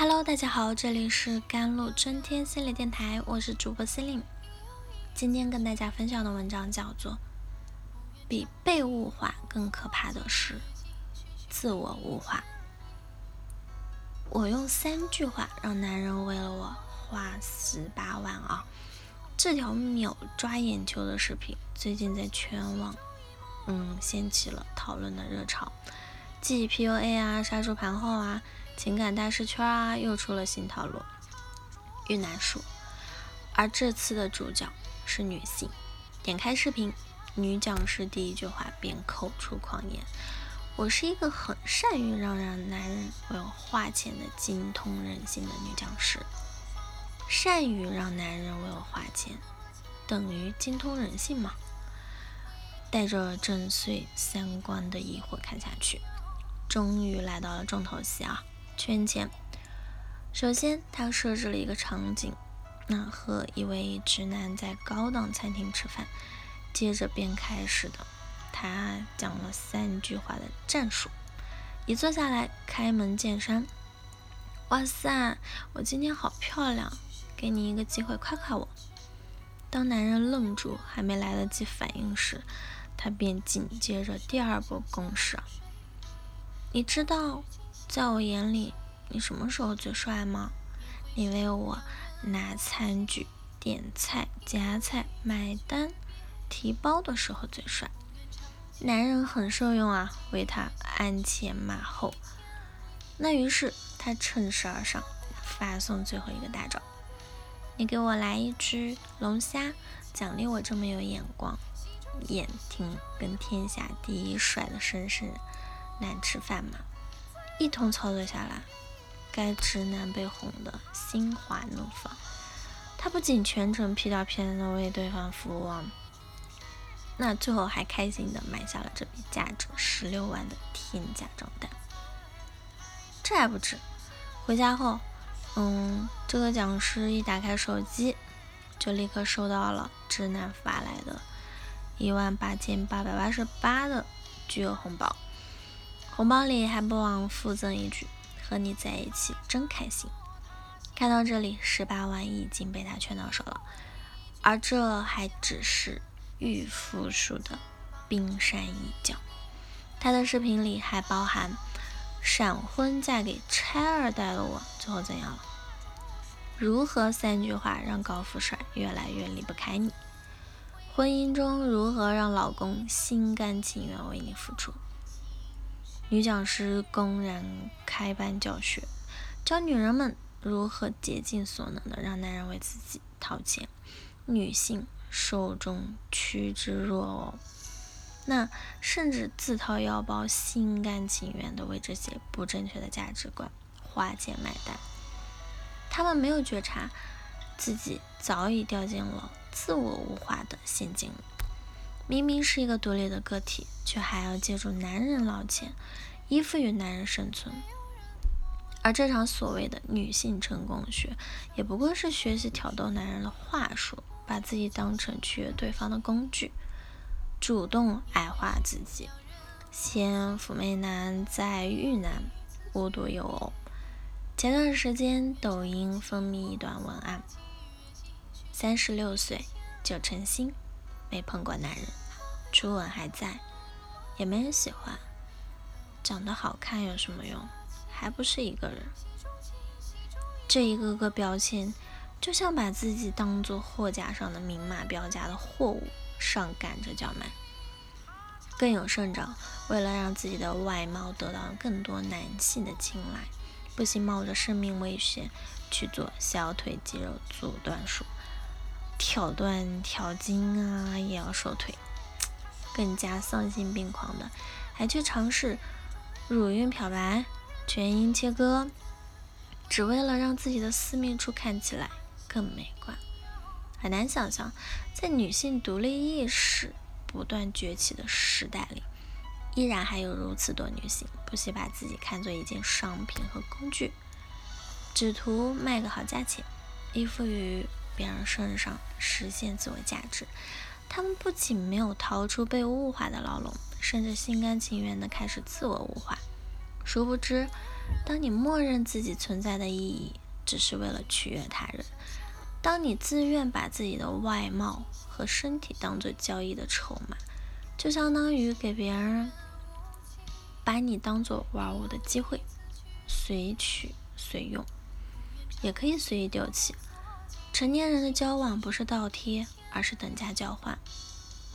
Hello，大家好，这里是甘露春天心理电台，我是主播心灵。今天跟大家分享的文章叫做《比被物化更可怕的是自我物化》。我用三句话让男人为了我花十八万啊！这条秒抓眼球的视频，最近在全网嗯掀起了讨论的热潮。继 PUA 啊、杀猪盘后啊。情感大师圈啊，又出了新套路——遇难术。而这次的主角是女性。点开视频，女讲师第一句话便口出狂言：“我是一个很善于让让男人为我花钱的精通人性的女讲师。善于让男人为我花钱，等于精通人性吗？”带着震碎三观的疑惑看下去，终于来到了重头戏啊！圈钱。首先，他设置了一个场景，那和一位直男在高档餐厅吃饭。接着便开始的，他讲了三句话的战术。一坐下来，开门见山：“哇塞，我今天好漂亮，给你一个机会夸夸我。”当男人愣住，还没来得及反应时，他便紧接着第二波攻势：“你知道？”在我眼里，你什么时候最帅吗？你为我拿餐具、点菜、夹菜、买单、提包的时候最帅。男人很受用啊，为他鞍前马后。那于是他趁势而上，发送最后一个大招：你给我来一只龙虾，奖励我这么有眼光。眼听跟天下第一帅的绅士难吃饭吗？一通操作下来，该直男被哄得心花怒放。他不仅全程屁颠屁颠的为对方服务，那最后还开心的买下了这笔价值十六万的天价账单。这还不止，回家后，嗯，这个讲师一打开手机，就立刻收到了直男发来的一万八千八百八十八的巨额红包。红包里还不忘附赠一句：“和你在一起真开心。”看到这里，十八万已经被他圈到手了，而这还只是预付数的冰山一角。他的视频里还包含“闪婚嫁给拆二代的我，最后怎样了？”如何三句话让高富帅越来越离不开你？婚姻中如何让老公心甘情愿为你付出？女讲师公然开班教学，教女人们如何竭尽所能的让男人为自己掏钱，女性受众趋之若鹜，那甚至自掏腰包，心甘情愿的为这些不正确的价值观花钱买单。他们没有觉察自己早已掉进了自我物化的陷阱里。明明是一个独立的个体，却还要借助男人捞钱，依附于男人生存。而这场所谓的女性成功学，也不过是学习挑逗男人的话术，把自己当成取悦对方的工具，主动矮化自己。先妩媚男，再玉男，无独有偶。前段时间，抖音风靡一段文案：三十六岁九成新，没碰过男人。初吻还在，也没人喜欢。长得好看有什么用？还不是一个人。这一个个标签，就像把自己当做货架上的明码标价的货物，上赶着叫卖。更有甚者，为了让自己的外貌得到更多男性的青睐，不惜冒着生命危险去做小腿肌肉阻断术，挑断挑筋啊，也要瘦腿。更加丧心病狂的，还去尝试乳晕漂白、全阴切割，只为了让自己的私密处看起来更美观。很难想象，在女性独立意识不断崛起的时代里，依然还有如此多女性不惜把自己看作一件商品和工具，只图卖个好价钱，依附于别人身上实现自我价值。他们不仅没有逃出被物化的牢笼，甚至心甘情愿地开始自我物化，殊不知，当你默认自己存在的意义只是为了取悦他人，当你自愿把自己的外貌和身体当做交易的筹码，就相当于给别人把你当做玩物的机会，随取随用，也可以随意丢弃。成年人的交往不是倒贴，而是等价交换。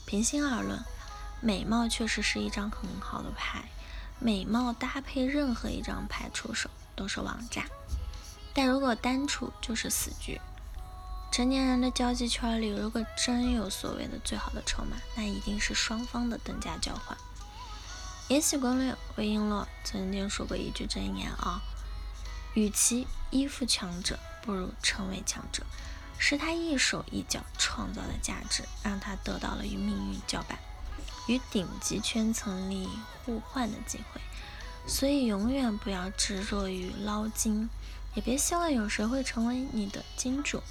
平心而论，美貌确实是一张很好的牌，美貌搭配任何一张牌出手都是王炸。但如果单处就是死局。成年人的交际圈里，如果真有所谓的最好的筹码，那一定是双方的等价交换。《延禧攻略》魏璎珞曾经说过一句真言啊：“与其依附强者，不如成为强者。”是他一手一脚创造的价值，让他得到了与命运叫板、与顶级圈层利益互换的机会。所以，永远不要执着于捞金，也别希望有谁会成为你的金主。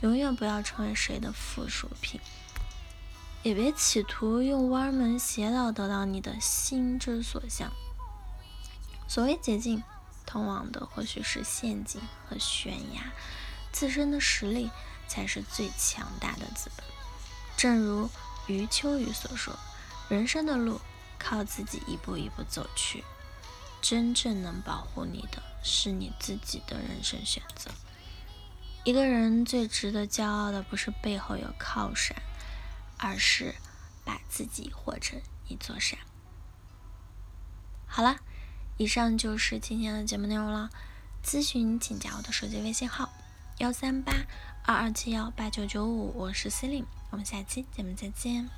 永远不要成为谁的附属品，也别企图用歪门邪道得到你的心之所向。所谓捷径，通往的或许是陷阱和悬崖。自身的实力才是最强大的资本。正如余秋雨所说：“人生的路靠自己一步一步走去，真正能保护你的是你自己的人生选择。”一个人最值得骄傲的，不是背后有靠山，而是把自己活成一座山。好了，以上就是今天的节目内容了。咨询请加我的手机微信号。幺三八二二七幺八九九五，我是 c e l i n e 我们下期节目再见。